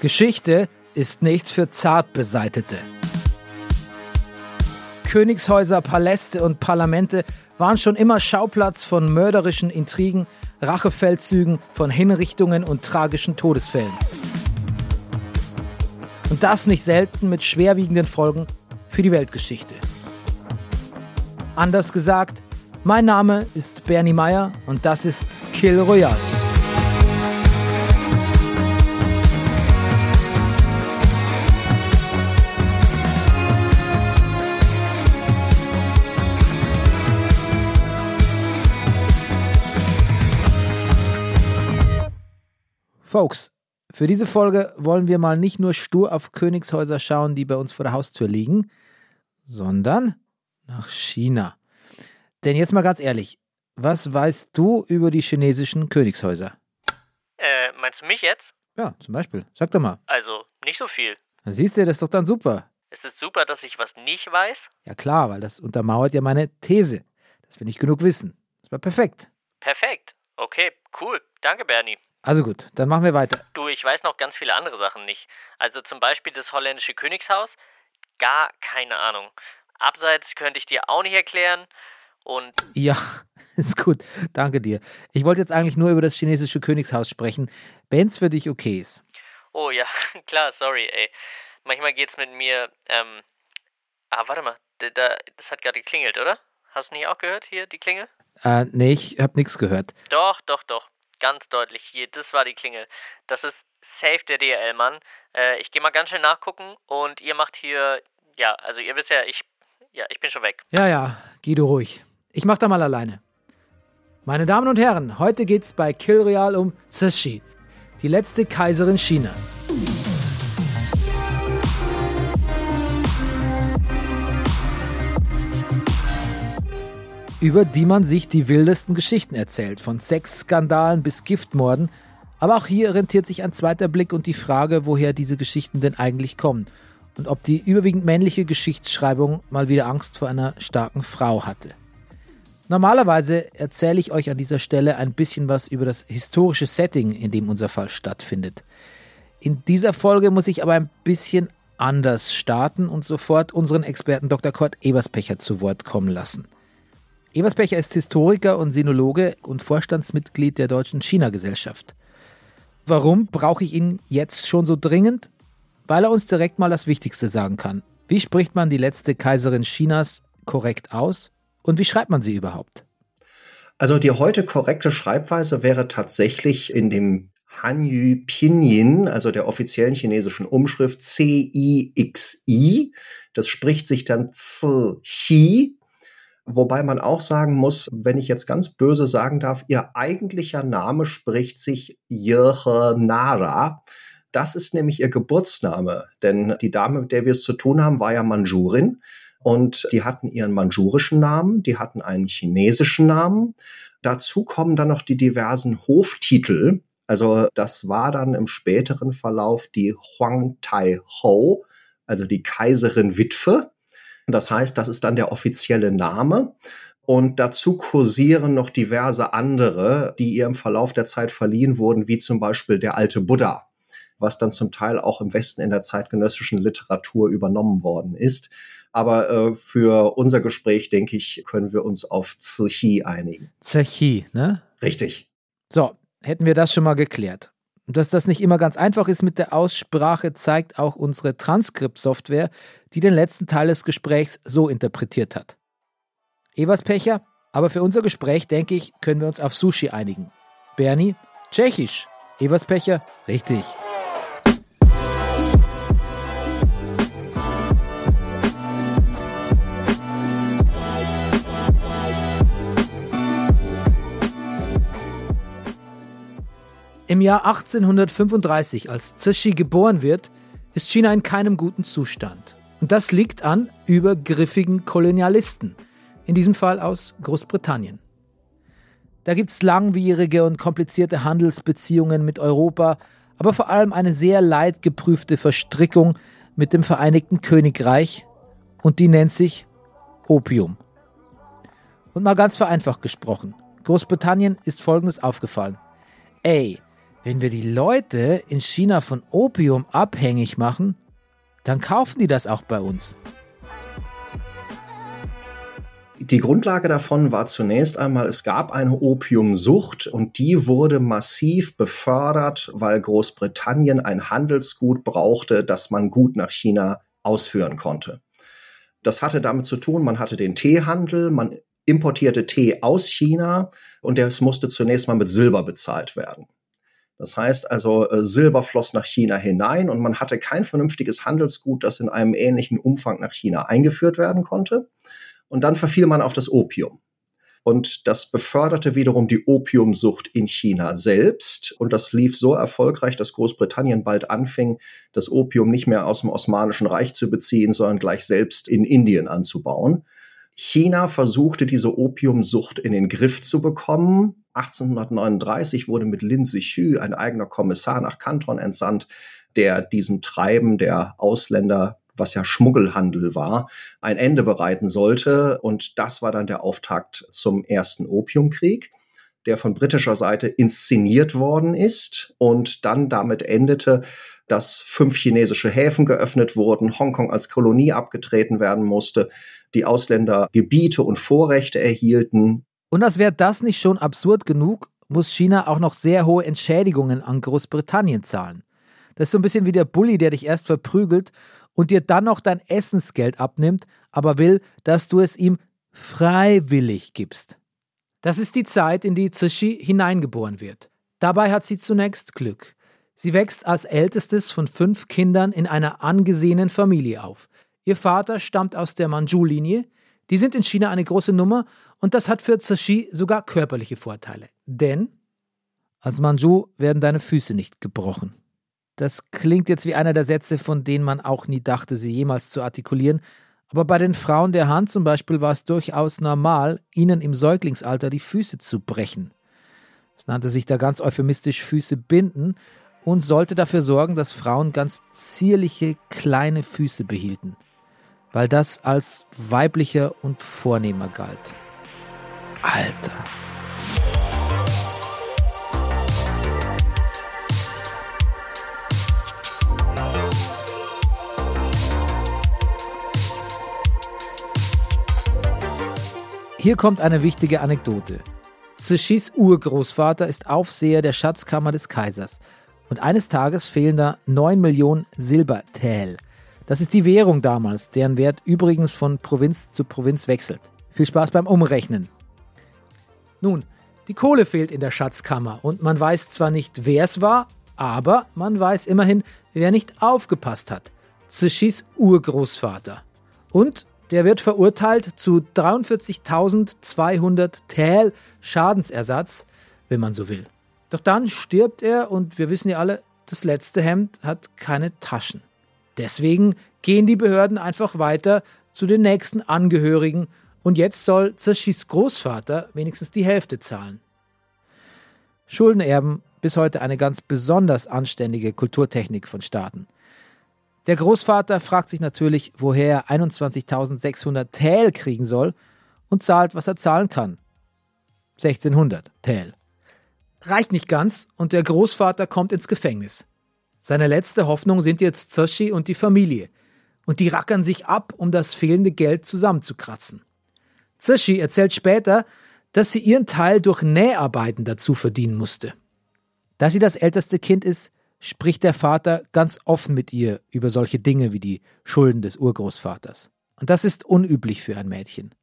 Geschichte ist nichts für Zartbeseitete. Königshäuser, Paläste und Parlamente waren schon immer Schauplatz von mörderischen Intrigen, Rachefeldzügen, von Hinrichtungen und tragischen Todesfällen. Und das nicht selten mit schwerwiegenden Folgen für die Weltgeschichte. Anders gesagt, mein Name ist Bernie Meyer und das ist Kill Royale. Folks, für diese Folge wollen wir mal nicht nur stur auf Königshäuser schauen, die bei uns vor der Haustür liegen, sondern nach China. Denn jetzt mal ganz ehrlich, was weißt du über die chinesischen Königshäuser? Äh, meinst du mich jetzt? Ja, zum Beispiel. Sag doch mal. Also, nicht so viel. Na, siehst du, das ist doch dann super. Ist es super, dass ich was nicht weiß? Ja klar, weil das untermauert ja meine These, dass wir nicht genug wissen. Das war perfekt. Perfekt. Okay, cool. Danke, Bernie. Also gut, dann machen wir weiter. Du, ich weiß noch ganz viele andere Sachen nicht. Also zum Beispiel das holländische Königshaus. Gar keine Ahnung. Abseits könnte ich dir auch nicht erklären. Und Ja, ist gut. Danke dir. Ich wollte jetzt eigentlich nur über das chinesische Königshaus sprechen, wenn es für dich okay ist. oh ja, klar, sorry, ey. Manchmal geht's mit mir. Ähm. Ah, warte mal. Da, da, das hat gerade geklingelt, oder? Hast du nicht auch gehört hier die Klingel? Äh, nee, ich hab nichts gehört. Doch, doch, doch. Ganz deutlich hier. Das war die Klingel. Das ist safe der DRL-Mann. Äh, ich gehe mal ganz schnell nachgucken und ihr macht hier. Ja, also ihr wisst ja, ich. Ja, ich bin schon weg. Ja, ja, Guido ruhig. Ich mach da mal alleine. Meine Damen und Herren, heute geht's bei Kill Real um Cixi, die letzte Kaiserin Chinas. Über die man sich die wildesten Geschichten erzählt, von Sexskandalen bis Giftmorden. Aber auch hier rentiert sich ein zweiter Blick und die Frage, woher diese Geschichten denn eigentlich kommen und ob die überwiegend männliche Geschichtsschreibung mal wieder Angst vor einer starken Frau hatte. Normalerweise erzähle ich euch an dieser Stelle ein bisschen was über das historische Setting, in dem unser Fall stattfindet. In dieser Folge muss ich aber ein bisschen anders starten und sofort unseren Experten Dr. Kurt Eberspecher zu Wort kommen lassen. Eberspecher ist Historiker und Sinologe und Vorstandsmitglied der Deutschen China-Gesellschaft. Warum brauche ich ihn jetzt schon so dringend? Weil er uns direkt mal das Wichtigste sagen kann. Wie spricht man die letzte Kaiserin Chinas korrekt aus? Und wie schreibt man sie überhaupt? Also die heute korrekte Schreibweise wäre tatsächlich in dem Hanyu Pinyin, also der offiziellen chinesischen Umschrift C-I-X-I. Das spricht sich dann Z-Chi. Wobei man auch sagen muss, wenn ich jetzt ganz böse sagen darf, ihr eigentlicher Name spricht sich Yehe Nara. Das ist nämlich ihr Geburtsname, denn die Dame, mit der wir es zu tun haben, war ja Manchurin und die hatten ihren manchurischen Namen, die hatten einen chinesischen Namen. Dazu kommen dann noch die diversen Hoftitel. Also das war dann im späteren Verlauf die Huang Tai Ho, also die Kaiserin Witwe. Das heißt, das ist dann der offizielle Name. Und dazu kursieren noch diverse andere, die ihr im Verlauf der Zeit verliehen wurden, wie zum Beispiel der alte Buddha, was dann zum Teil auch im Westen in der zeitgenössischen Literatur übernommen worden ist. Aber äh, für unser Gespräch, denke ich, können wir uns auf Zichi einigen. Zechi, ne? Richtig. So, hätten wir das schon mal geklärt. Und dass das nicht immer ganz einfach ist mit der Aussprache, zeigt auch unsere Transkript-Software, die den letzten Teil des Gesprächs so interpretiert hat. Eberspecher, aber für unser Gespräch, denke ich, können wir uns auf Sushi einigen. Bernie, Tschechisch. Everspecher, richtig. Im Jahr 1835, als Cixi geboren wird, ist China in keinem guten Zustand. Und das liegt an übergriffigen Kolonialisten, in diesem Fall aus Großbritannien. Da gibt es langwierige und komplizierte Handelsbeziehungen mit Europa, aber vor allem eine sehr leidgeprüfte Verstrickung mit dem Vereinigten Königreich und die nennt sich Opium. Und mal ganz vereinfacht gesprochen, Großbritannien ist Folgendes aufgefallen. Ey, wenn wir die Leute in China von Opium abhängig machen, dann kaufen die das auch bei uns. Die Grundlage davon war zunächst einmal, es gab eine Opiumsucht und die wurde massiv befördert, weil Großbritannien ein Handelsgut brauchte, das man gut nach China ausführen konnte. Das hatte damit zu tun, man hatte den Teehandel, man importierte Tee aus China und es musste zunächst mal mit Silber bezahlt werden. Das heißt also, äh, Silber floss nach China hinein und man hatte kein vernünftiges Handelsgut, das in einem ähnlichen Umfang nach China eingeführt werden konnte. Und dann verfiel man auf das Opium. Und das beförderte wiederum die Opiumsucht in China selbst. Und das lief so erfolgreich, dass Großbritannien bald anfing, das Opium nicht mehr aus dem Osmanischen Reich zu beziehen, sondern gleich selbst in Indien anzubauen. China versuchte diese Opiumsucht in den Griff zu bekommen. 1839 wurde mit Lin Zexu ein eigener Kommissar nach Kanton entsandt, der diesem Treiben der Ausländer was ja Schmuggelhandel war, ein Ende bereiten sollte. Und das war dann der Auftakt zum ersten Opiumkrieg der von britischer Seite inszeniert worden ist und dann damit endete, dass fünf chinesische Häfen geöffnet wurden, Hongkong als Kolonie abgetreten werden musste, die Ausländer Gebiete und Vorrechte erhielten. Und als wäre das nicht schon absurd genug, muss China auch noch sehr hohe Entschädigungen an Großbritannien zahlen. Das ist so ein bisschen wie der Bully, der dich erst verprügelt und dir dann noch dein Essensgeld abnimmt, aber will, dass du es ihm freiwillig gibst. Das ist die Zeit, in die Tsushi hineingeboren wird. Dabei hat sie zunächst Glück. Sie wächst als ältestes von fünf Kindern in einer angesehenen Familie auf. Ihr Vater stammt aus der Manchu-Linie. Die sind in China eine große Nummer und das hat für Tsushi sogar körperliche Vorteile. Denn als Manchu werden deine Füße nicht gebrochen. Das klingt jetzt wie einer der Sätze, von denen man auch nie dachte, sie jemals zu artikulieren. Aber bei den Frauen der Hand zum Beispiel war es durchaus normal, ihnen im Säuglingsalter die Füße zu brechen. Es nannte sich da ganz euphemistisch Füße binden und sollte dafür sorgen, dass Frauen ganz zierliche kleine Füße behielten, weil das als weiblicher und vornehmer galt. Alter. Hier kommt eine wichtige Anekdote. Tsushis Urgroßvater ist Aufseher der Schatzkammer des Kaisers. Und eines Tages fehlen da 9 Millionen Silbertäl. Das ist die Währung damals, deren Wert übrigens von Provinz zu Provinz wechselt. Viel Spaß beim Umrechnen. Nun, die Kohle fehlt in der Schatzkammer und man weiß zwar nicht, wer es war, aber man weiß immerhin, wer nicht aufgepasst hat. Tsushis Urgroßvater. Und der wird verurteilt zu 43.200 Täl Schadensersatz, wenn man so will. Doch dann stirbt er und wir wissen ja alle, das letzte Hemd hat keine Taschen. Deswegen gehen die Behörden einfach weiter zu den nächsten Angehörigen und jetzt soll Zerschis Großvater wenigstens die Hälfte zahlen. Schuldenerben bis heute eine ganz besonders anständige Kulturtechnik von Staaten. Der Großvater fragt sich natürlich, woher er 21.600 Täl kriegen soll und zahlt, was er zahlen kann. 1600 Täl. Reicht nicht ganz und der Großvater kommt ins Gefängnis. Seine letzte Hoffnung sind jetzt Zoshi und die Familie. Und die rackern sich ab, um das fehlende Geld zusammenzukratzen. Zoshi erzählt später, dass sie ihren Teil durch Näharbeiten dazu verdienen musste. Da sie das älteste Kind ist, spricht der Vater ganz offen mit ihr über solche Dinge wie die Schulden des Urgroßvaters. Und das ist unüblich für ein Mädchen.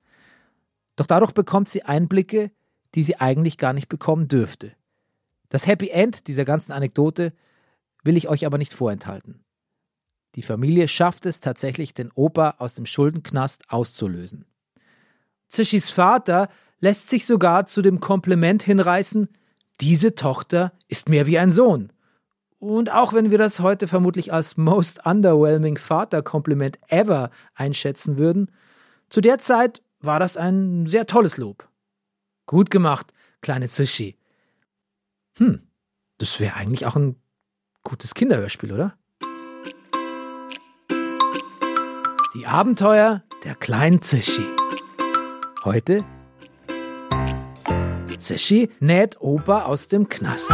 Doch dadurch bekommt sie Einblicke, die sie eigentlich gar nicht bekommen dürfte. Das Happy End dieser ganzen Anekdote will ich euch aber nicht vorenthalten. Die Familie schafft es tatsächlich, den Opa aus dem Schuldenknast auszulösen. Zishis Vater lässt sich sogar zu dem Kompliment hinreißen, diese Tochter ist mehr wie ein Sohn. Und auch wenn wir das heute vermutlich als most underwhelming Vaterkompliment ever einschätzen würden, zu der Zeit war das ein sehr tolles Lob. Gut gemacht, kleine Sushi. Hm, das wäre eigentlich auch ein Gutes Kinderhörspiel, oder? Die Abenteuer der kleinen Zischi. Heute Zischi näht Opa aus dem Knast.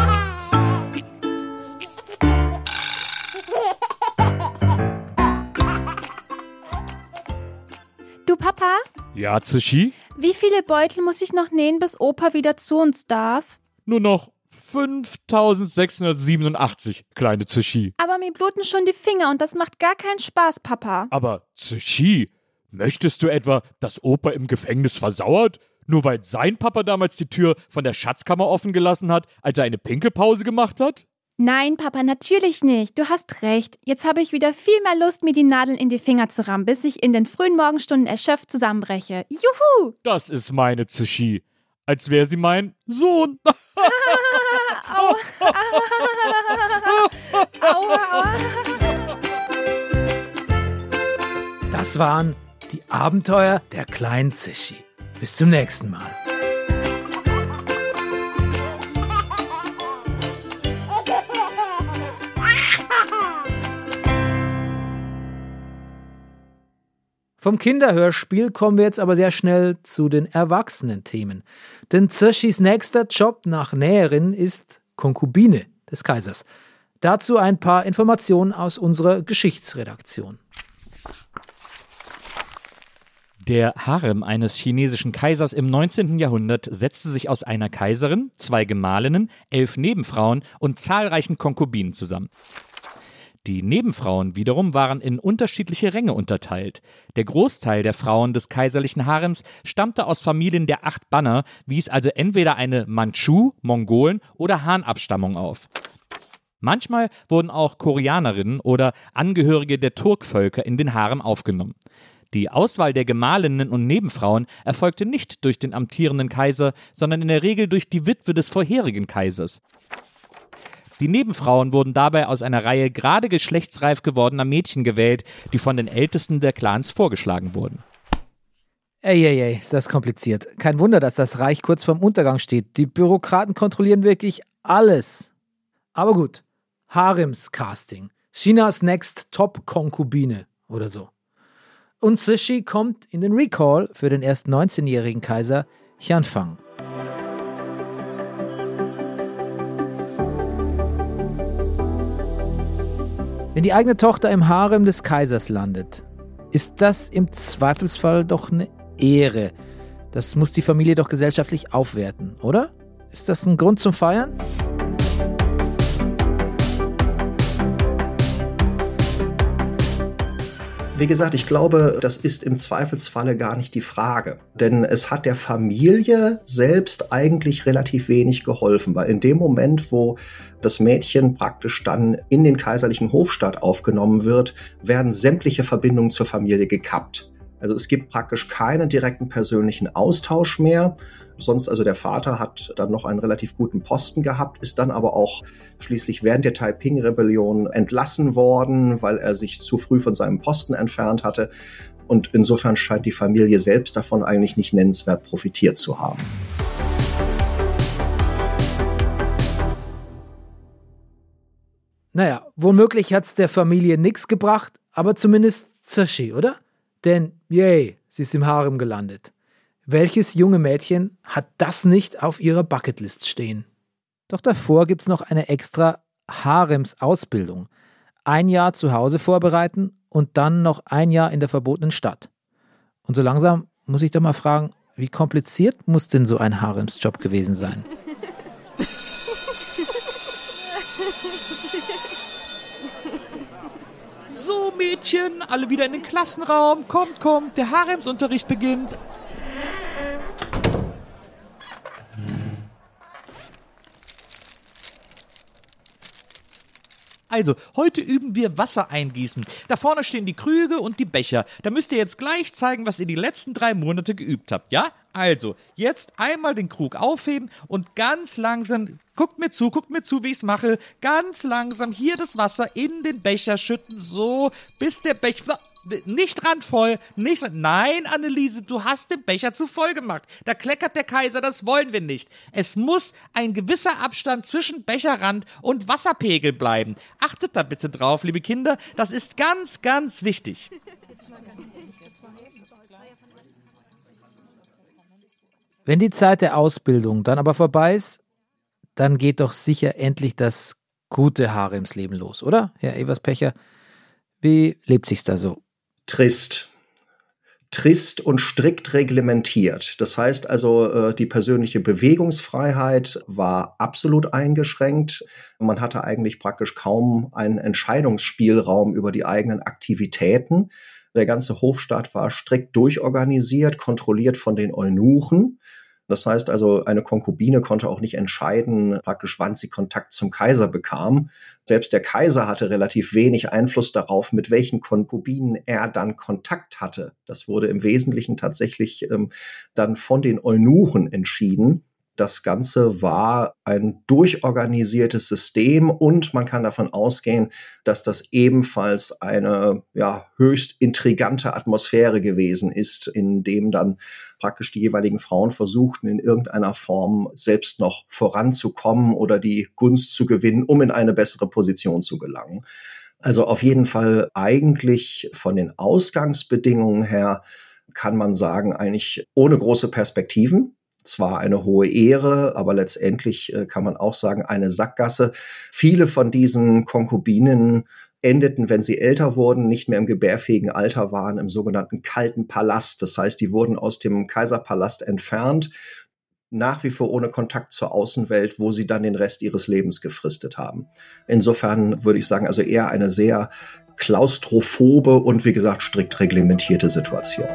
Du Papa? Ja, Zischi? Wie viele Beutel muss ich noch nähen, bis Opa wieder zu uns darf? Nur noch 5687, kleine Zushi. Aber mir bluten schon die Finger und das macht gar keinen Spaß, Papa. Aber Zushi, möchtest du etwa, dass Opa im Gefängnis versauert? Nur weil sein Papa damals die Tür von der Schatzkammer offen gelassen hat, als er eine Pinkelpause gemacht hat? Nein, Papa, natürlich nicht. Du hast recht. Jetzt habe ich wieder viel mehr Lust, mir die Nadeln in die Finger zu rammen, bis ich in den frühen Morgenstunden erschöpft zusammenbreche. Juhu! Das ist meine Zushi. Als wäre sie mein Sohn. Aua, aua. Das waren die Abenteuer der kleinen Zishi. Bis zum nächsten Mal. Vom Kinderhörspiel kommen wir jetzt aber sehr schnell zu den erwachsenen Themen. Denn Zirschis nächster Job nach Näherin ist Konkubine des Kaisers. Dazu ein paar Informationen aus unserer Geschichtsredaktion. Der Harem eines chinesischen Kaisers im 19. Jahrhundert setzte sich aus einer Kaiserin, zwei Gemahlinnen, elf Nebenfrauen und zahlreichen Konkubinen zusammen. Die Nebenfrauen wiederum waren in unterschiedliche Ränge unterteilt. Der Großteil der Frauen des kaiserlichen Harems stammte aus Familien der acht Banner, wies also entweder eine Mandschu, Mongolen oder Han-Abstammung auf. Manchmal wurden auch Koreanerinnen oder Angehörige der Turkvölker in den Harem aufgenommen. Die Auswahl der Gemahlinnen und Nebenfrauen erfolgte nicht durch den amtierenden Kaiser, sondern in der Regel durch die Witwe des vorherigen Kaisers. Die Nebenfrauen wurden dabei aus einer Reihe gerade geschlechtsreif gewordener Mädchen gewählt, die von den Ältesten der Clans vorgeschlagen wurden. Ey, ey, ey, ist das kompliziert. Kein Wunder, dass das Reich kurz vorm Untergang steht. Die Bürokraten kontrollieren wirklich alles. Aber gut, Harems-Casting. Chinas Next Top-Konkubine oder so. Und Sishi kommt in den Recall für den erst 19-jährigen Kaiser Xianfang. Wenn die eigene Tochter im Harem des Kaisers landet, ist das im Zweifelsfall doch eine Ehre. Das muss die Familie doch gesellschaftlich aufwerten, oder? Ist das ein Grund zum Feiern? Wie gesagt, ich glaube, das ist im Zweifelsfalle gar nicht die Frage. Denn es hat der Familie selbst eigentlich relativ wenig geholfen, weil in dem Moment, wo das Mädchen praktisch dann in den kaiserlichen Hofstaat aufgenommen wird, werden sämtliche Verbindungen zur Familie gekappt. Also es gibt praktisch keinen direkten persönlichen Austausch mehr. Sonst, also der Vater hat dann noch einen relativ guten Posten gehabt, ist dann aber auch schließlich während der Taiping-Rebellion entlassen worden, weil er sich zu früh von seinem Posten entfernt hatte. Und insofern scheint die Familie selbst davon eigentlich nicht nennenswert profitiert zu haben. Naja, womöglich hat's der Familie nichts gebracht, aber zumindest Zashi, oder? Denn, yay, sie ist im Harem gelandet. Welches junge Mädchen hat das nicht auf ihrer Bucketlist stehen? Doch davor gibt's noch eine extra Harems-Ausbildung. Ein Jahr zu Hause vorbereiten und dann noch ein Jahr in der verbotenen Stadt. Und so langsam muss ich doch mal fragen, wie kompliziert muss denn so ein Haremsjob gewesen sein? So, Mädchen, alle wieder in den Klassenraum. Kommt, kommt, der Haremsunterricht beginnt. Also, heute üben wir Wasser eingießen. Da vorne stehen die Krüge und die Becher. Da müsst ihr jetzt gleich zeigen, was ihr die letzten drei Monate geübt habt, ja? Also, jetzt einmal den Krug aufheben und ganz langsam, guckt mir zu, guckt mir zu, wie ich's mache. Ganz langsam hier das Wasser in den Becher schütten, so, bis der Becher, nicht randvoll, nicht, nein, Anneliese, du hast den Becher zu voll gemacht. Da kleckert der Kaiser, das wollen wir nicht. Es muss ein gewisser Abstand zwischen Becherrand und Wasserpegel bleiben. Achtet da bitte drauf, liebe Kinder, das ist ganz, ganz wichtig. Wenn die Zeit der Ausbildung dann aber vorbei ist, dann geht doch sicher endlich das gute Haremsleben los, oder? Herr Everspecher, wie lebt sich's da so? Trist. trist und strikt reglementiert. Das heißt also, äh, die persönliche Bewegungsfreiheit war absolut eingeschränkt. Man hatte eigentlich praktisch kaum einen Entscheidungsspielraum über die eigenen Aktivitäten. Der ganze Hofstaat war strikt durchorganisiert, kontrolliert von den Eunuchen. Das heißt also, eine Konkubine konnte auch nicht entscheiden, praktisch wann sie Kontakt zum Kaiser bekam. Selbst der Kaiser hatte relativ wenig Einfluss darauf, mit welchen Konkubinen er dann Kontakt hatte. Das wurde im Wesentlichen tatsächlich ähm, dann von den Eunuchen entschieden. Das Ganze war ein durchorganisiertes System und man kann davon ausgehen, dass das ebenfalls eine ja, höchst intrigante Atmosphäre gewesen ist, in dem dann praktisch die jeweiligen Frauen versuchten, in irgendeiner Form selbst noch voranzukommen oder die Gunst zu gewinnen, um in eine bessere Position zu gelangen. Also auf jeden Fall eigentlich von den Ausgangsbedingungen her kann man sagen, eigentlich ohne große Perspektiven zwar eine hohe Ehre, aber letztendlich äh, kann man auch sagen, eine Sackgasse. Viele von diesen Konkubinen endeten, wenn sie älter wurden, nicht mehr im gebärfähigen Alter waren, im sogenannten kalten Palast. Das heißt, die wurden aus dem Kaiserpalast entfernt, nach wie vor ohne Kontakt zur Außenwelt, wo sie dann den Rest ihres Lebens gefristet haben. Insofern würde ich sagen, also eher eine sehr klaustrophobe und wie gesagt strikt reglementierte Situation.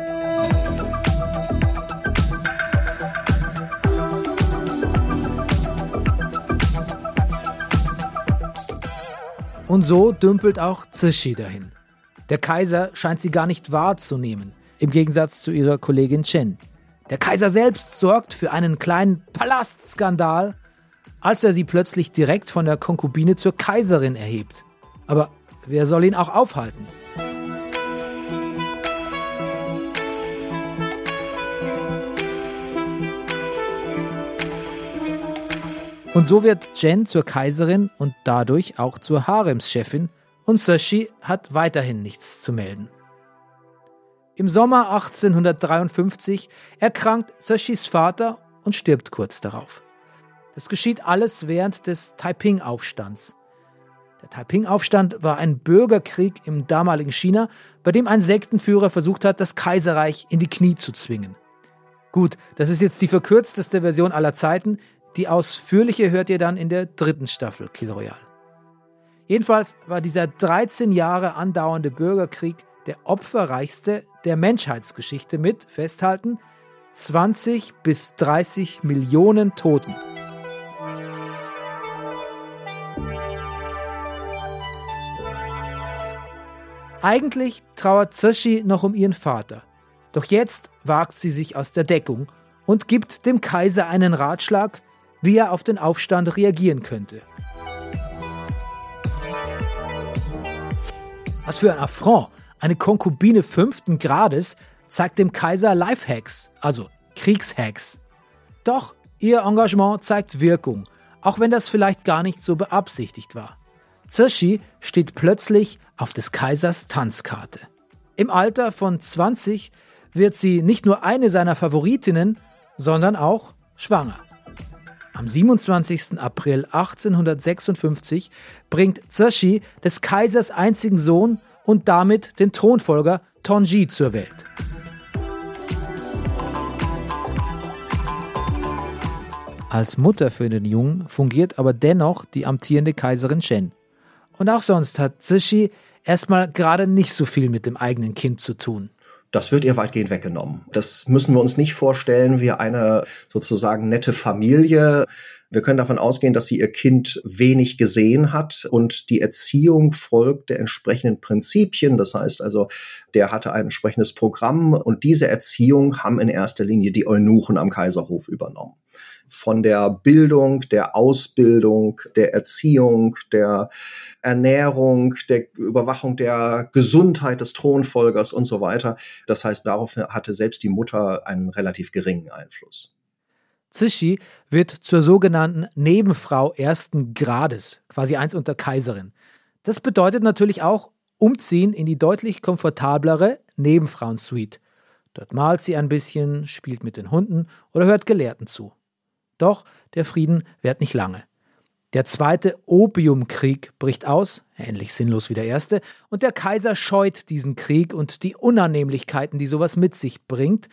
Und so dümpelt auch Zishi dahin. Der Kaiser scheint sie gar nicht wahrzunehmen, im Gegensatz zu ihrer Kollegin Chen. Der Kaiser selbst sorgt für einen kleinen Palastskandal, als er sie plötzlich direkt von der Konkubine zur Kaiserin erhebt. Aber wer soll ihn auch aufhalten? Und so wird Jen zur Kaiserin und dadurch auch zur Haremschefin und Sashi hat weiterhin nichts zu melden. Im Sommer 1853 erkrankt Sashis Vater und stirbt kurz darauf. Das geschieht alles während des Taiping-Aufstands. Der Taiping-Aufstand war ein Bürgerkrieg im damaligen China, bei dem ein Sektenführer versucht hat, das Kaiserreich in die Knie zu zwingen. Gut, das ist jetzt die verkürzteste Version aller Zeiten, die ausführliche hört ihr dann in der dritten Staffel Kill Royale. Jedenfalls war dieser 13 Jahre andauernde Bürgerkrieg der opferreichste der Menschheitsgeschichte mit, festhalten, 20 bis 30 Millionen Toten. Eigentlich trauert Zoshi noch um ihren Vater. Doch jetzt wagt sie sich aus der Deckung und gibt dem Kaiser einen Ratschlag, wie er auf den Aufstand reagieren könnte. Was für ein Affront! Eine Konkubine fünften Grades zeigt dem Kaiser Lifehacks, also Kriegshacks. Doch ihr Engagement zeigt Wirkung, auch wenn das vielleicht gar nicht so beabsichtigt war. Zirshi steht plötzlich auf des Kaisers Tanzkarte. Im Alter von 20 wird sie nicht nur eine seiner Favoritinnen, sondern auch schwanger. Am 27. April 1856 bringt Zershi des Kaisers einzigen Sohn und damit den Thronfolger Tonji zur Welt. Als Mutter für den Jungen fungiert aber dennoch die amtierende Kaiserin Shen. Und auch sonst hat Zershi erstmal gerade nicht so viel mit dem eigenen Kind zu tun das wird ihr weitgehend weggenommen. Das müssen wir uns nicht vorstellen wie eine sozusagen nette Familie. Wir können davon ausgehen, dass sie ihr Kind wenig gesehen hat und die Erziehung folgt der entsprechenden Prinzipien. Das heißt also, der hatte ein entsprechendes Programm und diese Erziehung haben in erster Linie die Eunuchen am Kaiserhof übernommen von der Bildung, der Ausbildung, der Erziehung, der Ernährung, der Überwachung der Gesundheit des Thronfolgers und so weiter. Das heißt, darauf hatte selbst die Mutter einen relativ geringen Einfluss. Zishi wird zur sogenannten Nebenfrau ersten Grades, quasi eins unter Kaiserin. Das bedeutet natürlich auch Umziehen in die deutlich komfortablere Nebenfrauensuite. Dort malt sie ein bisschen, spielt mit den Hunden oder hört Gelehrten zu. Doch der Frieden währt nicht lange. Der zweite Opiumkrieg bricht aus, ähnlich sinnlos wie der erste, und der Kaiser scheut diesen Krieg und die Unannehmlichkeiten, die sowas mit sich bringt.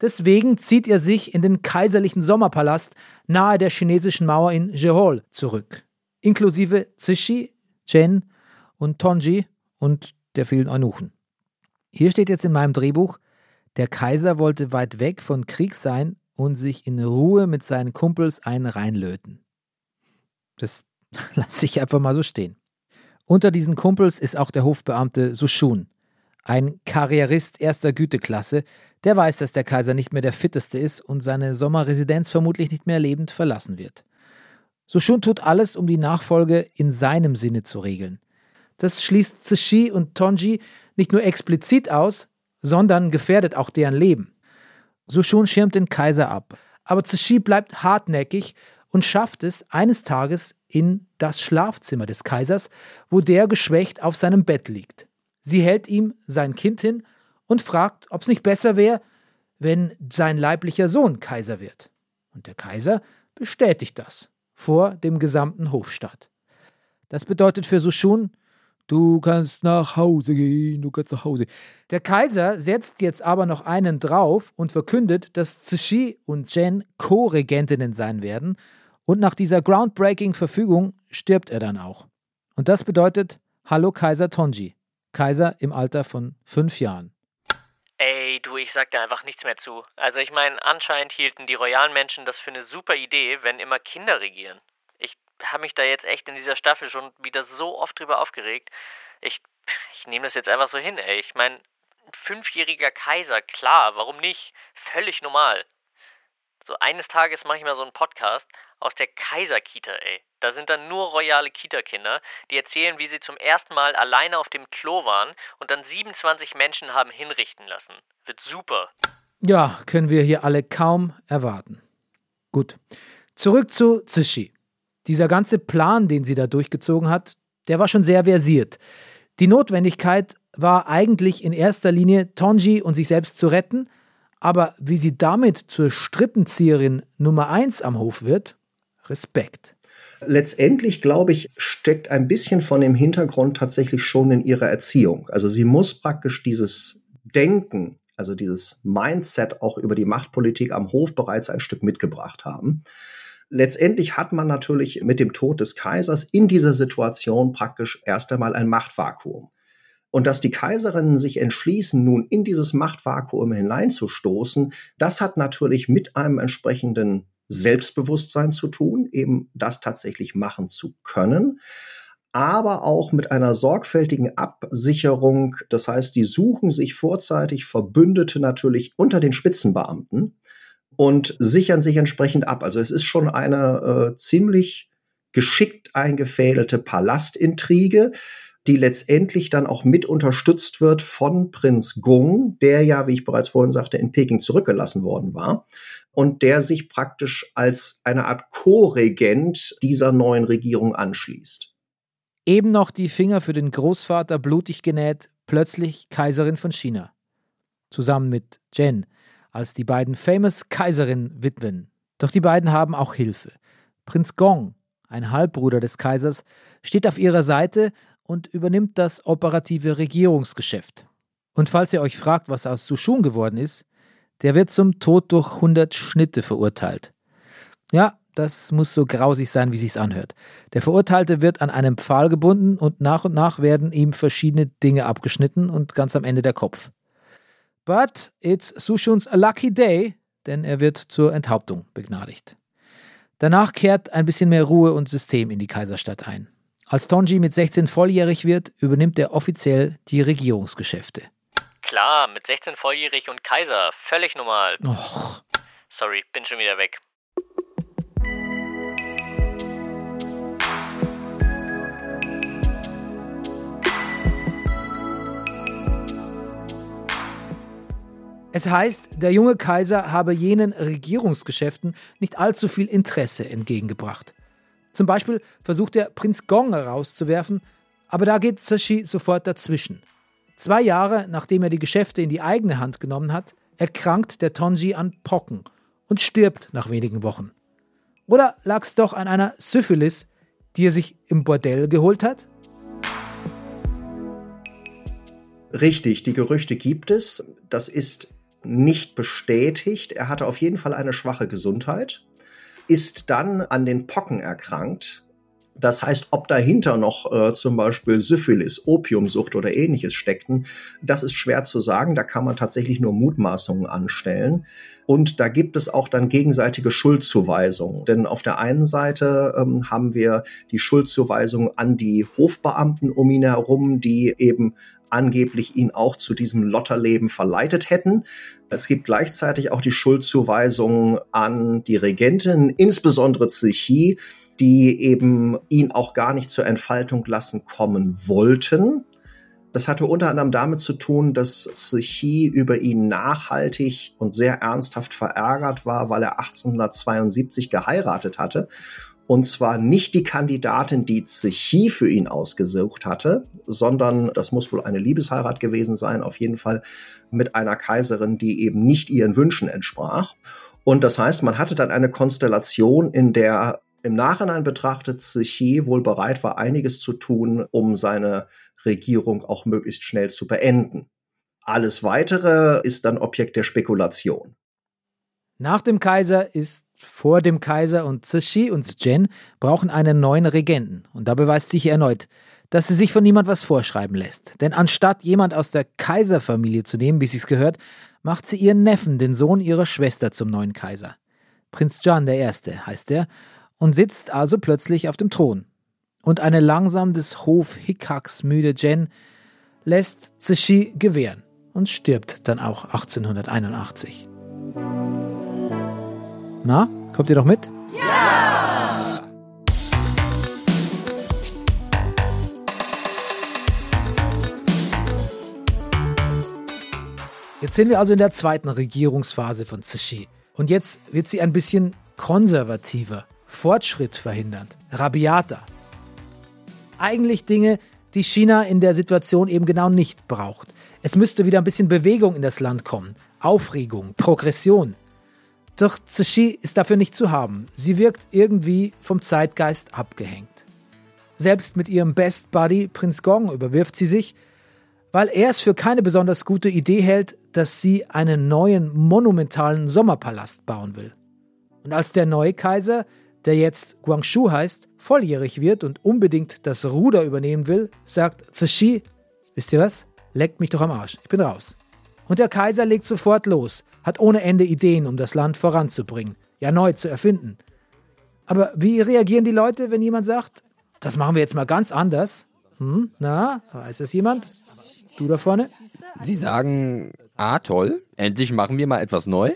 Deswegen zieht er sich in den kaiserlichen Sommerpalast nahe der chinesischen Mauer in Jehol zurück, inklusive Zishi, Chen und Tonji und der vielen Eunuchen. Hier steht jetzt in meinem Drehbuch, der Kaiser wollte weit weg von Krieg sein und sich in Ruhe mit seinen Kumpels einen reinlöten. Das lasse ich einfach mal so stehen. Unter diesen Kumpels ist auch der Hofbeamte Sushun, ein Karrierist erster Güteklasse, der weiß, dass der Kaiser nicht mehr der fitteste ist und seine Sommerresidenz vermutlich nicht mehr lebend verlassen wird. Sushun tut alles, um die Nachfolge in seinem Sinne zu regeln. Das schließt Tsushi und Tonji nicht nur explizit aus, sondern gefährdet auch deren Leben. Sushun schirmt den Kaiser ab, aber Tsushi bleibt hartnäckig und schafft es eines Tages in das Schlafzimmer des Kaisers, wo der geschwächt auf seinem Bett liegt. Sie hält ihm sein Kind hin und fragt, ob es nicht besser wäre, wenn sein leiblicher Sohn Kaiser wird. Und der Kaiser bestätigt das vor dem gesamten Hofstaat. Das bedeutet für Sushun, du kannst nach Hause gehen, du kannst nach Hause. Der Kaiser setzt jetzt aber noch einen drauf und verkündet, dass Tsushi und Jen Co-Regentinnen sein werden und nach dieser groundbreaking Verfügung stirbt er dann auch. Und das bedeutet Hallo Kaiser Tonji. Kaiser im Alter von fünf Jahren. Ey, du, ich sag da einfach nichts mehr zu. Also ich meine, anscheinend hielten die royalen Menschen das für eine super Idee, wenn immer Kinder regieren. Ich habe mich da jetzt echt in dieser Staffel schon wieder so oft drüber aufgeregt. Ich, ich nehme das jetzt einfach so hin, ey. Ich meine, fünfjähriger Kaiser, klar, warum nicht? Völlig normal. So eines Tages mache ich mal so einen Podcast aus der Kaiserkita, ey. Da sind dann nur royale Kita-Kinder, die erzählen, wie sie zum ersten Mal alleine auf dem Klo waren und dann 27 Menschen haben hinrichten lassen. Wird super. Ja, können wir hier alle kaum erwarten. Gut. Zurück zu Zishi. Dieser ganze Plan, den sie da durchgezogen hat, der war schon sehr versiert. Die Notwendigkeit war eigentlich in erster Linie, Tonji und sich selbst zu retten, aber wie sie damit zur Strippenzieherin Nummer 1 am Hof wird, Respekt. Letztendlich, glaube ich, steckt ein bisschen von dem Hintergrund tatsächlich schon in ihrer Erziehung. Also sie muss praktisch dieses Denken, also dieses Mindset auch über die Machtpolitik am Hof bereits ein Stück mitgebracht haben. Letztendlich hat man natürlich mit dem Tod des Kaisers in dieser Situation praktisch erst einmal ein Machtvakuum. Und dass die Kaiserinnen sich entschließen, nun in dieses Machtvakuum hineinzustoßen, das hat natürlich mit einem entsprechenden Selbstbewusstsein zu tun, eben das tatsächlich machen zu können aber auch mit einer sorgfältigen Absicherung. Das heißt, die suchen sich vorzeitig Verbündete natürlich unter den Spitzenbeamten und sichern sich entsprechend ab. Also es ist schon eine äh, ziemlich geschickt eingefädelte Palastintrige, die letztendlich dann auch mit unterstützt wird von Prinz Gung, der ja, wie ich bereits vorhin sagte, in Peking zurückgelassen worden war und der sich praktisch als eine Art Co-Regent dieser neuen Regierung anschließt. Eben noch die Finger für den Großvater blutig genäht, plötzlich Kaiserin von China. Zusammen mit Jen, als die beiden famous Kaiserin-Witwen. Doch die beiden haben auch Hilfe. Prinz Gong, ein Halbbruder des Kaisers, steht auf ihrer Seite und übernimmt das operative Regierungsgeschäft. Und falls ihr euch fragt, was aus Sushun geworden ist, der wird zum Tod durch 100 Schnitte verurteilt. Ja, das muss so grausig sein, wie sich's anhört. Der Verurteilte wird an einem Pfahl gebunden und nach und nach werden ihm verschiedene Dinge abgeschnitten und ganz am Ende der Kopf. But it's Sushuns lucky day, denn er wird zur Enthauptung begnadigt. Danach kehrt ein bisschen mehr Ruhe und System in die Kaiserstadt ein. Als Tonji mit 16 volljährig wird, übernimmt er offiziell die Regierungsgeschäfte. Klar, mit 16 volljährig und Kaiser. Völlig normal. Och. Sorry, bin schon wieder weg. Es heißt, der junge Kaiser habe jenen Regierungsgeschäften nicht allzu viel Interesse entgegengebracht. Zum Beispiel versucht er, Prinz Gong herauszuwerfen, aber da geht Sashi sofort dazwischen. Zwei Jahre nachdem er die Geschäfte in die eigene Hand genommen hat, erkrankt der Tonji an Pocken und stirbt nach wenigen Wochen. Oder lag es doch an einer Syphilis, die er sich im Bordell geholt hat? Richtig, die Gerüchte gibt es. Das ist nicht bestätigt. Er hatte auf jeden Fall eine schwache Gesundheit, ist dann an den Pocken erkrankt. Das heißt, ob dahinter noch äh, zum Beispiel Syphilis, Opiumsucht oder ähnliches steckten, das ist schwer zu sagen. Da kann man tatsächlich nur Mutmaßungen anstellen. Und da gibt es auch dann gegenseitige Schuldzuweisungen. Denn auf der einen Seite ähm, haben wir die Schuldzuweisung an die Hofbeamten um ihn herum, die eben angeblich ihn auch zu diesem Lotterleben verleitet hätten. Es gibt gleichzeitig auch die Schuldzuweisung an die Regentin, insbesondere Zichy, die eben ihn auch gar nicht zur Entfaltung lassen kommen wollten. Das hatte unter anderem damit zu tun, dass Zichy über ihn nachhaltig und sehr ernsthaft verärgert war, weil er 1872 geheiratet hatte und zwar nicht die Kandidatin, die Zechy für ihn ausgesucht hatte, sondern das muss wohl eine Liebesheirat gewesen sein, auf jeden Fall mit einer Kaiserin, die eben nicht ihren Wünschen entsprach. Und das heißt, man hatte dann eine Konstellation, in der im Nachhinein betrachtet Zechy wohl bereit war, einiges zu tun, um seine Regierung auch möglichst schnell zu beenden. Alles weitere ist dann Objekt der Spekulation. Nach dem Kaiser ist vor dem Kaiser und Zixi und Jen brauchen einen neuen Regenten. Und da beweist sich erneut, dass sie sich von niemand was vorschreiben lässt. Denn anstatt jemand aus der Kaiserfamilie zu nehmen, wie sie es gehört, macht sie ihren Neffen, den Sohn ihrer Schwester, zum neuen Kaiser. Prinz John I. heißt er und sitzt also plötzlich auf dem Thron. Und eine langsam des Hof-Hickacks müde Jen lässt Zixi gewähren und stirbt dann auch 1881. Na, kommt ihr doch mit? Ja! Jetzt sind wir also in der zweiten Regierungsphase von Zixi. Und jetzt wird sie ein bisschen konservativer, Fortschritt verhindernd, rabiater. Eigentlich Dinge, die China in der Situation eben genau nicht braucht. Es müsste wieder ein bisschen Bewegung in das Land kommen, Aufregung, Progression. Doch Tsushi ist dafür nicht zu haben. Sie wirkt irgendwie vom Zeitgeist abgehängt. Selbst mit ihrem Best Buddy Prinz Gong überwirft sie sich, weil er es für keine besonders gute Idee hält, dass sie einen neuen monumentalen Sommerpalast bauen will. Und als der neue Kaiser, der jetzt Guangzhou heißt, volljährig wird und unbedingt das Ruder übernehmen will, sagt Tsushi, wisst ihr was? Leckt mich doch am Arsch, ich bin raus. Und der Kaiser legt sofort los, hat ohne Ende Ideen, um das Land voranzubringen, ja neu zu erfinden. Aber wie reagieren die Leute, wenn jemand sagt, das machen wir jetzt mal ganz anders? Hm, na, weiß das jemand? Du da vorne? Sie sagen, ah toll, endlich machen wir mal etwas neu?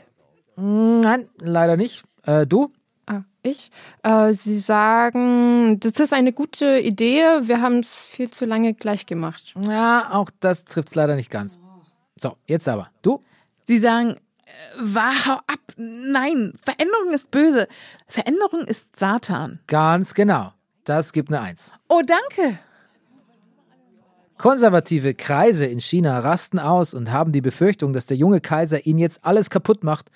Hm, nein, leider nicht. Äh, du? Ah, ich? Äh, Sie sagen, das ist eine gute Idee, wir haben es viel zu lange gleich gemacht. Ja, auch das trifft es leider nicht ganz. So, jetzt aber. Du? Sie sagen, war, hau ab. Nein, Veränderung ist böse. Veränderung ist Satan. Ganz genau. Das gibt eine Eins. Oh, danke. Konservative Kreise in China rasten aus und haben die Befürchtung, dass der junge Kaiser ihnen jetzt alles kaputt macht,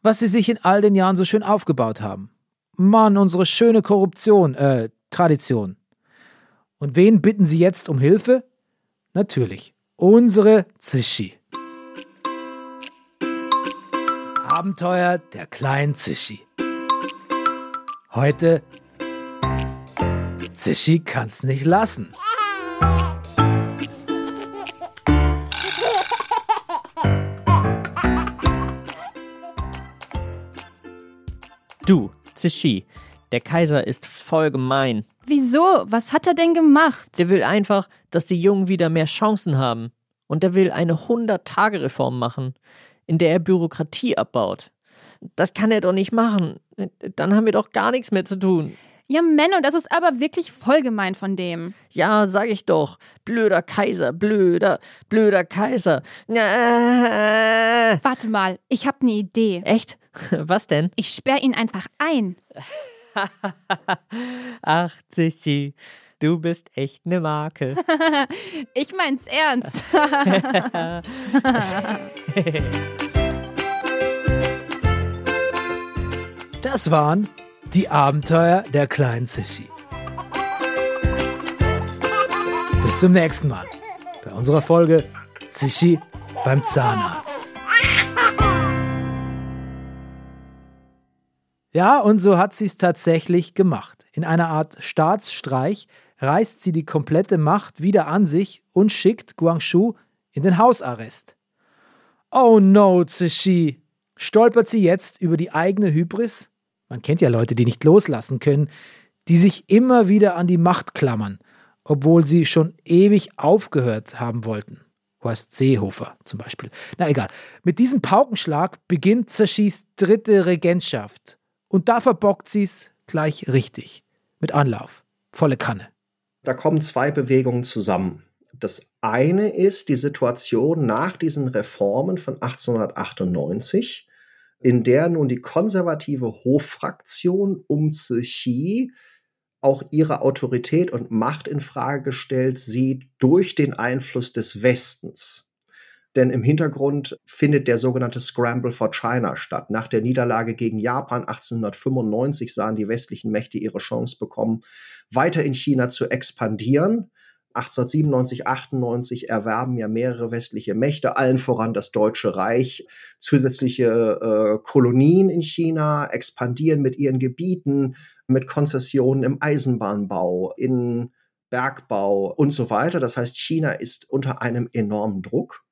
was sie sich in all den Jahren so schön aufgebaut haben. Mann, unsere schöne Korruption, äh, Tradition. Und wen bitten sie jetzt um Hilfe? Natürlich, unsere Zischi. Abenteuer der kleinen Zischi. Heute Zischi kann's nicht lassen. Du, Zischi, der Kaiser ist voll gemein. Wieso? Was hat er denn gemacht? Der will einfach, dass die Jungen wieder mehr Chancen haben. Und er will eine 100-Tage-Reform machen in der er Bürokratie abbaut. Das kann er doch nicht machen. Dann haben wir doch gar nichts mehr zu tun. Ja, Menno, das ist aber wirklich voll gemein von dem. Ja, sag ich doch. Blöder Kaiser, blöder, blöder Kaiser. Äh. Warte mal, ich hab ne Idee. Echt? Was denn? Ich sperr ihn einfach ein. Ach, Zichi, du bist echt ne Marke. ich mein's ernst. Das waren die Abenteuer der kleinen Zichi. Bis zum nächsten Mal bei unserer Folge Zishi beim Zahnarzt. Ja, und so hat sie es tatsächlich gemacht. In einer Art Staatsstreich reißt sie die komplette Macht wieder an sich und schickt Guangzhou in den Hausarrest. Oh no, Zishi! Stolpert sie jetzt über die eigene Hybris? Man kennt ja Leute, die nicht loslassen können, die sich immer wieder an die Macht klammern, obwohl sie schon ewig aufgehört haben wollten. Horst Seehofer zum Beispiel. Na egal. Mit diesem Paukenschlag beginnt Zishis dritte Regentschaft. Und da verbockt sie es gleich richtig. Mit Anlauf. Volle Kanne. Da kommen zwei Bewegungen zusammen. Das eine ist die Situation nach diesen Reformen von 1898, in der nun die konservative Hoffraktion um Zixi auch ihre Autorität und Macht in Frage gestellt sieht durch den Einfluss des Westens. Denn im Hintergrund findet der sogenannte Scramble for China statt. Nach der Niederlage gegen Japan 1895 sahen die westlichen Mächte ihre Chance bekommen, weiter in China zu expandieren 1897, 98 erwerben ja mehrere westliche Mächte, allen voran das Deutsche Reich, zusätzliche äh, Kolonien in China, expandieren mit ihren Gebieten, mit Konzessionen im Eisenbahnbau, in Bergbau und so weiter. Das heißt, China ist unter einem enormen Druck.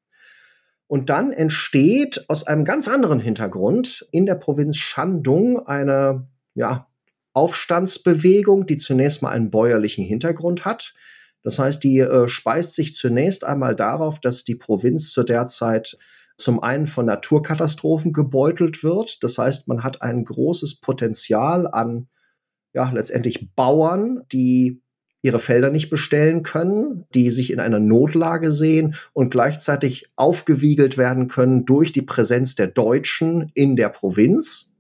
Und dann entsteht aus einem ganz anderen Hintergrund in der Provinz Shandong eine ja, Aufstandsbewegung, die zunächst mal einen bäuerlichen Hintergrund hat das heißt, die äh, speist sich zunächst einmal darauf, dass die Provinz zu der Zeit zum einen von Naturkatastrophen gebeutelt wird. Das heißt, man hat ein großes Potenzial an, ja, letztendlich Bauern, die ihre Felder nicht bestellen können, die sich in einer Notlage sehen und gleichzeitig aufgewiegelt werden können durch die Präsenz der Deutschen in der Provinz.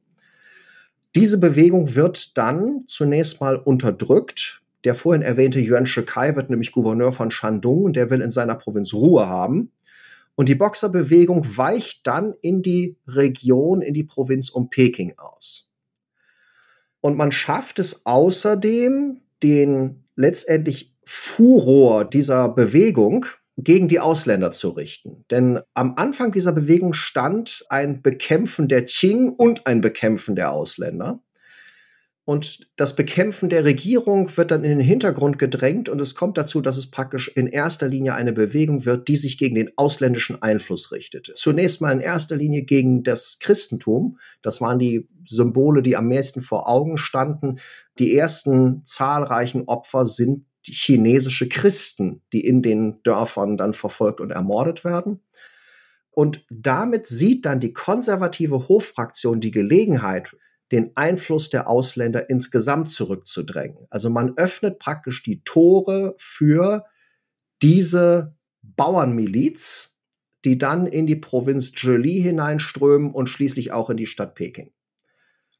Diese Bewegung wird dann zunächst mal unterdrückt der vorhin erwähnte Yuan Shikai wird nämlich Gouverneur von Shandong und der will in seiner Provinz Ruhe haben. Und die Boxerbewegung weicht dann in die Region, in die Provinz um Peking aus. Und man schafft es außerdem, den letztendlich Furor dieser Bewegung gegen die Ausländer zu richten. Denn am Anfang dieser Bewegung stand ein Bekämpfen der Qing und ein Bekämpfen der Ausländer. Und das Bekämpfen der Regierung wird dann in den Hintergrund gedrängt und es kommt dazu, dass es praktisch in erster Linie eine Bewegung wird, die sich gegen den ausländischen Einfluss richtet. Zunächst mal in erster Linie gegen das Christentum. Das waren die Symbole, die am meisten vor Augen standen. Die ersten zahlreichen Opfer sind chinesische Christen, die in den Dörfern dann verfolgt und ermordet werden. Und damit sieht dann die konservative Hoffraktion die Gelegenheit, den Einfluss der Ausländer insgesamt zurückzudrängen. Also man öffnet praktisch die Tore für diese Bauernmiliz, die dann in die Provinz Zhili hineinströmen und schließlich auch in die Stadt Peking.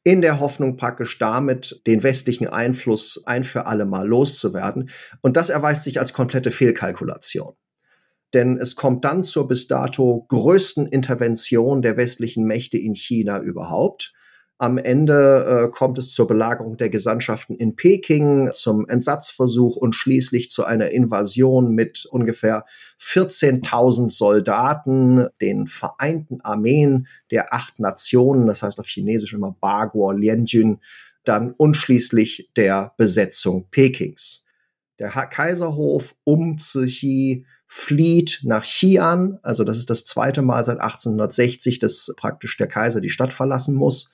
In der Hoffnung praktisch damit den westlichen Einfluss ein für alle Mal loszuwerden. Und das erweist sich als komplette Fehlkalkulation. Denn es kommt dann zur bis dato größten Intervention der westlichen Mächte in China überhaupt. Am Ende äh, kommt es zur Belagerung der Gesandtschaften in Peking, zum Entsatzversuch und schließlich zu einer Invasion mit ungefähr 14.000 Soldaten, den Vereinten Armeen der acht Nationen, das heißt auf Chinesisch immer Bagor, Lianjun, dann und schließlich der Besetzung Pekings. Der Kaiserhof um Zixi flieht nach Xi'an, also das ist das zweite Mal seit 1860, dass praktisch der Kaiser die Stadt verlassen muss.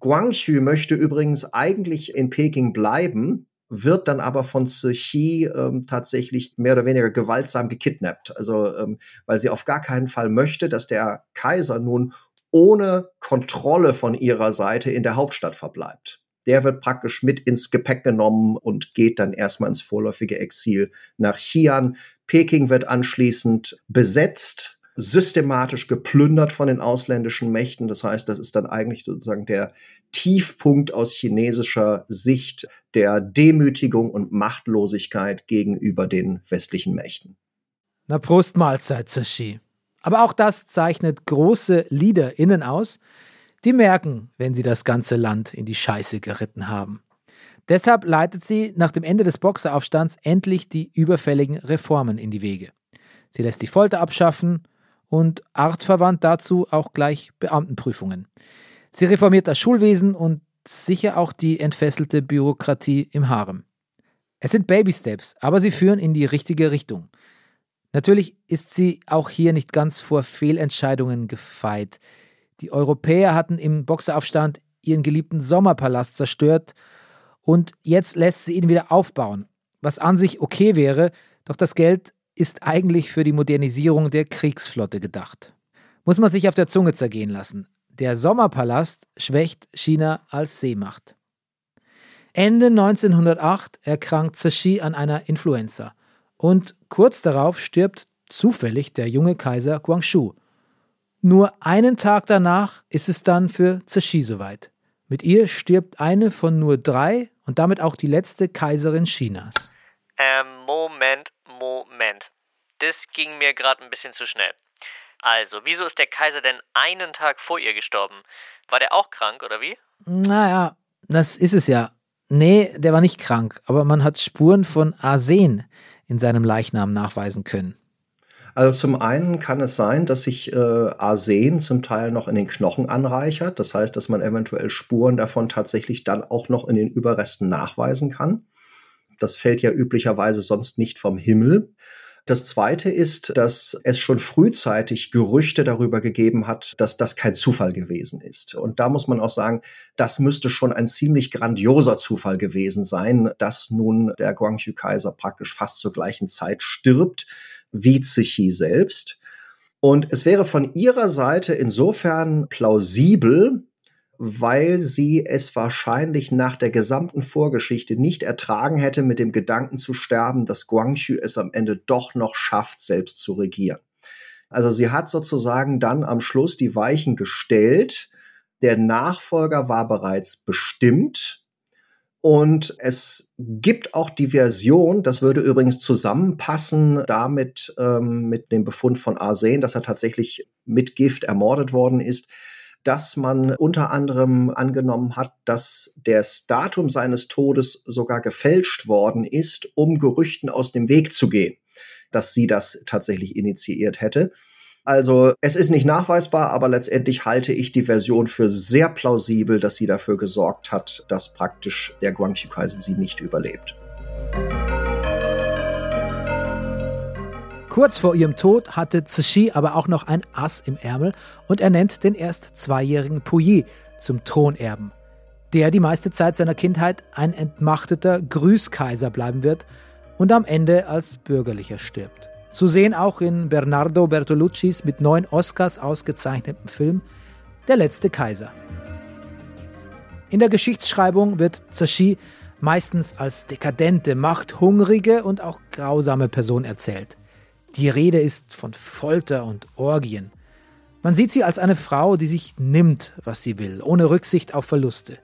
Guangxu möchte übrigens eigentlich in Peking bleiben, wird dann aber von Cixi ähm, tatsächlich mehr oder weniger gewaltsam gekidnappt. Also, ähm, weil sie auf gar keinen Fall möchte, dass der Kaiser nun ohne Kontrolle von ihrer Seite in der Hauptstadt verbleibt. Der wird praktisch mit ins Gepäck genommen und geht dann erstmal ins vorläufige Exil nach Xi'an. Peking wird anschließend besetzt systematisch geplündert von den ausländischen Mächten. Das heißt, das ist dann eigentlich sozusagen der Tiefpunkt aus chinesischer Sicht der Demütigung und Machtlosigkeit gegenüber den westlichen Mächten. Na Prost Mahlzeit, Sashi. Aber auch das zeichnet große LeaderInnen aus, die merken, wenn sie das ganze Land in die Scheiße geritten haben. Deshalb leitet sie nach dem Ende des Boxeraufstands endlich die überfälligen Reformen in die Wege. Sie lässt die Folter abschaffen und artverwandt dazu auch gleich Beamtenprüfungen. Sie reformiert das Schulwesen und sicher auch die entfesselte Bürokratie im Harem. Es sind Baby-Steps, aber sie führen in die richtige Richtung. Natürlich ist sie auch hier nicht ganz vor Fehlentscheidungen gefeit. Die Europäer hatten im Boxeraufstand ihren geliebten Sommerpalast zerstört und jetzt lässt sie ihn wieder aufbauen, was an sich okay wäre, doch das Geld ist eigentlich für die Modernisierung der Kriegsflotte gedacht. Muss man sich auf der Zunge zergehen lassen. Der Sommerpalast schwächt China als Seemacht. Ende 1908 erkrankt Cixi an einer Influenza und kurz darauf stirbt zufällig der junge Kaiser Guangxu. Nur einen Tag danach ist es dann für Cixi soweit. Mit ihr stirbt eine von nur drei und damit auch die letzte Kaiserin Chinas. Ähm, Moment, Moment. Das ging mir gerade ein bisschen zu schnell. Also, wieso ist der Kaiser denn einen Tag vor ihr gestorben? War der auch krank oder wie? Naja, das ist es ja. Nee, der war nicht krank, aber man hat Spuren von Arsen in seinem Leichnam nachweisen können. Also zum einen kann es sein, dass sich äh, Arsen zum Teil noch in den Knochen anreichert. Das heißt, dass man eventuell Spuren davon tatsächlich dann auch noch in den Überresten nachweisen kann. Das fällt ja üblicherweise sonst nicht vom Himmel. Das Zweite ist, dass es schon frühzeitig Gerüchte darüber gegeben hat, dass das kein Zufall gewesen ist. Und da muss man auch sagen, das müsste schon ein ziemlich grandioser Zufall gewesen sein, dass nun der Guangxu-Kaiser praktisch fast zur gleichen Zeit stirbt wie Zichi selbst. Und es wäre von ihrer Seite insofern plausibel, weil sie es wahrscheinlich nach der gesamten Vorgeschichte nicht ertragen hätte, mit dem Gedanken zu sterben, dass Guangxu es am Ende doch noch schafft, selbst zu regieren. Also sie hat sozusagen dann am Schluss die Weichen gestellt. Der Nachfolger war bereits bestimmt. Und es gibt auch die Version, das würde übrigens zusammenpassen damit ähm, mit dem Befund von Arsen, dass er tatsächlich mit Gift ermordet worden ist, dass man unter anderem angenommen hat, dass das Datum seines Todes sogar gefälscht worden ist, um Gerüchten aus dem Weg zu gehen, dass sie das tatsächlich initiiert hätte. Also es ist nicht nachweisbar, aber letztendlich halte ich die Version für sehr plausibel, dass sie dafür gesorgt hat, dass praktisch der Guangxi-Kaiser sie nicht überlebt. Kurz vor ihrem Tod hatte Cixi aber auch noch ein Ass im Ärmel und er nennt den erst zweijährigen Puyi zum Thronerben, der die meiste Zeit seiner Kindheit ein entmachteter Grüßkaiser bleiben wird und am Ende als Bürgerlicher stirbt. Zu sehen auch in Bernardo Bertoluccis mit neun Oscars ausgezeichnetem Film Der letzte Kaiser. In der Geschichtsschreibung wird Zashi meistens als dekadente, machthungrige und auch grausame Person erzählt. Die Rede ist von Folter und Orgien. Man sieht sie als eine Frau, die sich nimmt, was sie will, ohne Rücksicht auf Verluste.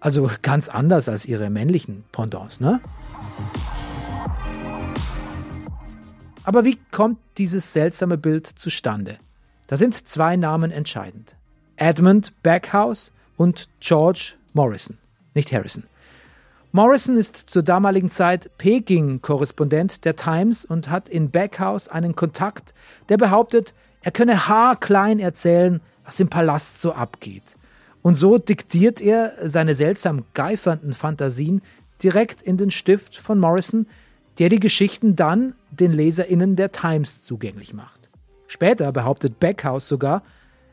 Also ganz anders als ihre männlichen Pendants, ne? Aber wie kommt dieses seltsame Bild zustande? Da sind zwei Namen entscheidend. Edmund Backhouse und George Morrison, nicht Harrison. Morrison ist zur damaligen Zeit Peking-Korrespondent der Times und hat in Backhouse einen Kontakt, der behauptet, er könne haarklein erzählen, was im Palast so abgeht. Und so diktiert er seine seltsam geifernden Fantasien direkt in den Stift von Morrison, der die Geschichten dann den LeserInnen der Times zugänglich macht. Später behauptet Backhouse sogar,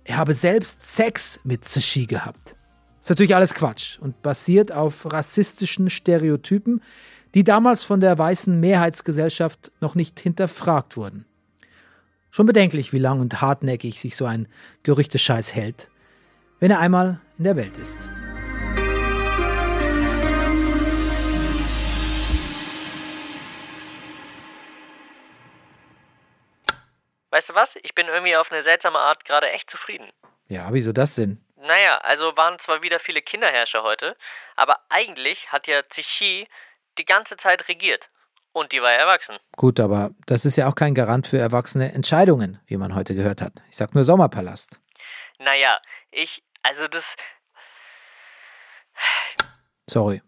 er habe selbst Sex mit Sashi gehabt. Ist natürlich alles Quatsch und basiert auf rassistischen Stereotypen, die damals von der weißen Mehrheitsgesellschaft noch nicht hinterfragt wurden. Schon bedenklich, wie lang und hartnäckig sich so ein Gerüchtescheiß hält, wenn er einmal in der Welt ist. Weißt du was? Ich bin irgendwie auf eine seltsame Art gerade echt zufrieden. Ja, wieso das denn? Naja, also waren zwar wieder viele Kinderherrscher heute, aber eigentlich hat ja Zichi die ganze Zeit regiert. Und die war erwachsen. Gut, aber das ist ja auch kein Garant für erwachsene Entscheidungen, wie man heute gehört hat. Ich sag nur Sommerpalast. Naja, ich, also das. Sorry.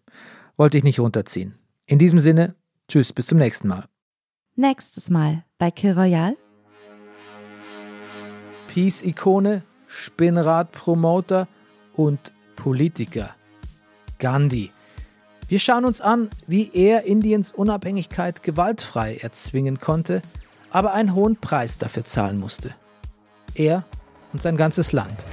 wollte ich nicht runterziehen. In diesem Sinne, tschüss, bis zum nächsten Mal. Nächstes Mal bei Kill Royale. Peace-Ikone, Spinnrad-Promoter und Politiker. Gandhi. Wir schauen uns an, wie er Indiens Unabhängigkeit gewaltfrei erzwingen konnte, aber einen hohen Preis dafür zahlen musste. Er und sein ganzes Land.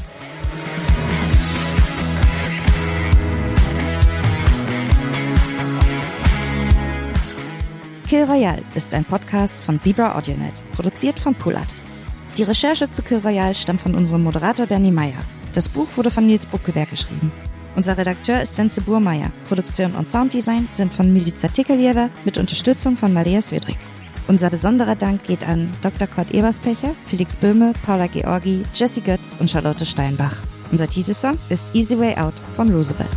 Kill Royale ist ein Podcast von Zebra AudioNet, produziert von Pool Artists. Die Recherche zu Kill stammt von unserem Moderator Bernie Meyer. Das Buch wurde von Nils Buckelberg geschrieben. Unser Redakteur ist Wenzel Burmeier. Produktion und Sounddesign sind von Milica Tickeljeva mit Unterstützung von Maria Swedrick. Unser besonderer Dank geht an Dr. Kurt Eberspecher, Felix Böhme, Paula Georgi, Jesse Götz und Charlotte Steinbach. Unser Titelsong ist Easy Way Out von Roosevelt.